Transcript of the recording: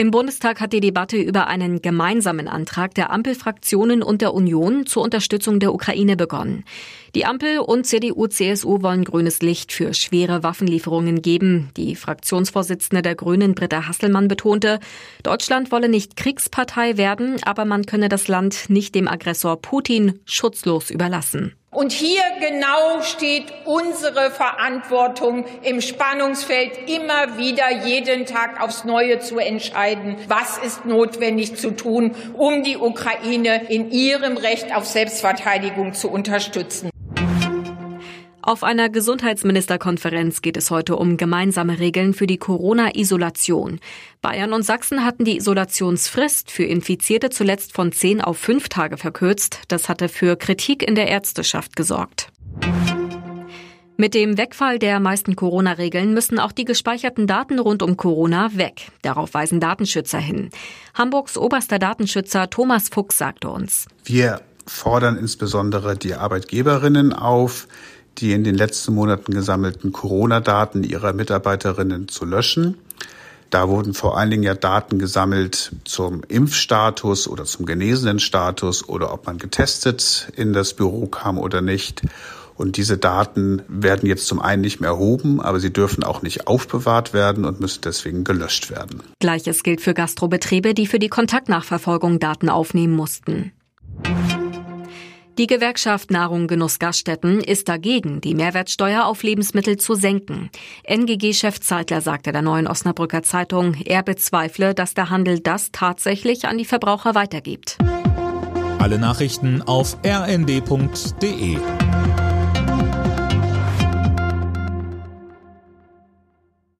Im Bundestag hat die Debatte über einen gemeinsamen Antrag der Ampelfraktionen und der Union zur Unterstützung der Ukraine begonnen. Die Ampel und CDU-CSU wollen grünes Licht für schwere Waffenlieferungen geben. Die Fraktionsvorsitzende der Grünen, Britta Hasselmann, betonte, Deutschland wolle nicht Kriegspartei werden, aber man könne das Land nicht dem Aggressor Putin schutzlos überlassen. Und hier genau steht unsere Verantwortung im Spannungsfeld, immer wieder jeden Tag aufs Neue zu entscheiden, was ist notwendig zu tun, um die Ukraine in ihrem Recht auf Selbstverteidigung zu unterstützen. Auf einer Gesundheitsministerkonferenz geht es heute um gemeinsame Regeln für die Corona-Isolation. Bayern und Sachsen hatten die Isolationsfrist für Infizierte zuletzt von zehn auf fünf Tage verkürzt. Das hatte für Kritik in der Ärzteschaft gesorgt. Mit dem Wegfall der meisten Corona-Regeln müssen auch die gespeicherten Daten rund um Corona weg. Darauf weisen Datenschützer hin. Hamburgs oberster Datenschützer Thomas Fuchs sagte uns. Wir fordern insbesondere die Arbeitgeberinnen auf, die in den letzten Monaten gesammelten Corona-Daten ihrer Mitarbeiterinnen zu löschen. Da wurden vor allen Dingen ja Daten gesammelt zum Impfstatus oder zum genesenen Status oder ob man getestet in das Büro kam oder nicht. Und diese Daten werden jetzt zum einen nicht mehr erhoben, aber sie dürfen auch nicht aufbewahrt werden und müssen deswegen gelöscht werden. Gleiches gilt für Gastrobetriebe, die für die Kontaktnachverfolgung Daten aufnehmen mussten. Die Gewerkschaft Nahrung Genuss Gaststätten ist dagegen, die Mehrwertsteuer auf Lebensmittel zu senken. NGG-Chef Zeitler sagte der neuen Osnabrücker Zeitung, er bezweifle, dass der Handel das tatsächlich an die Verbraucher weitergibt. Alle Nachrichten auf rnd.de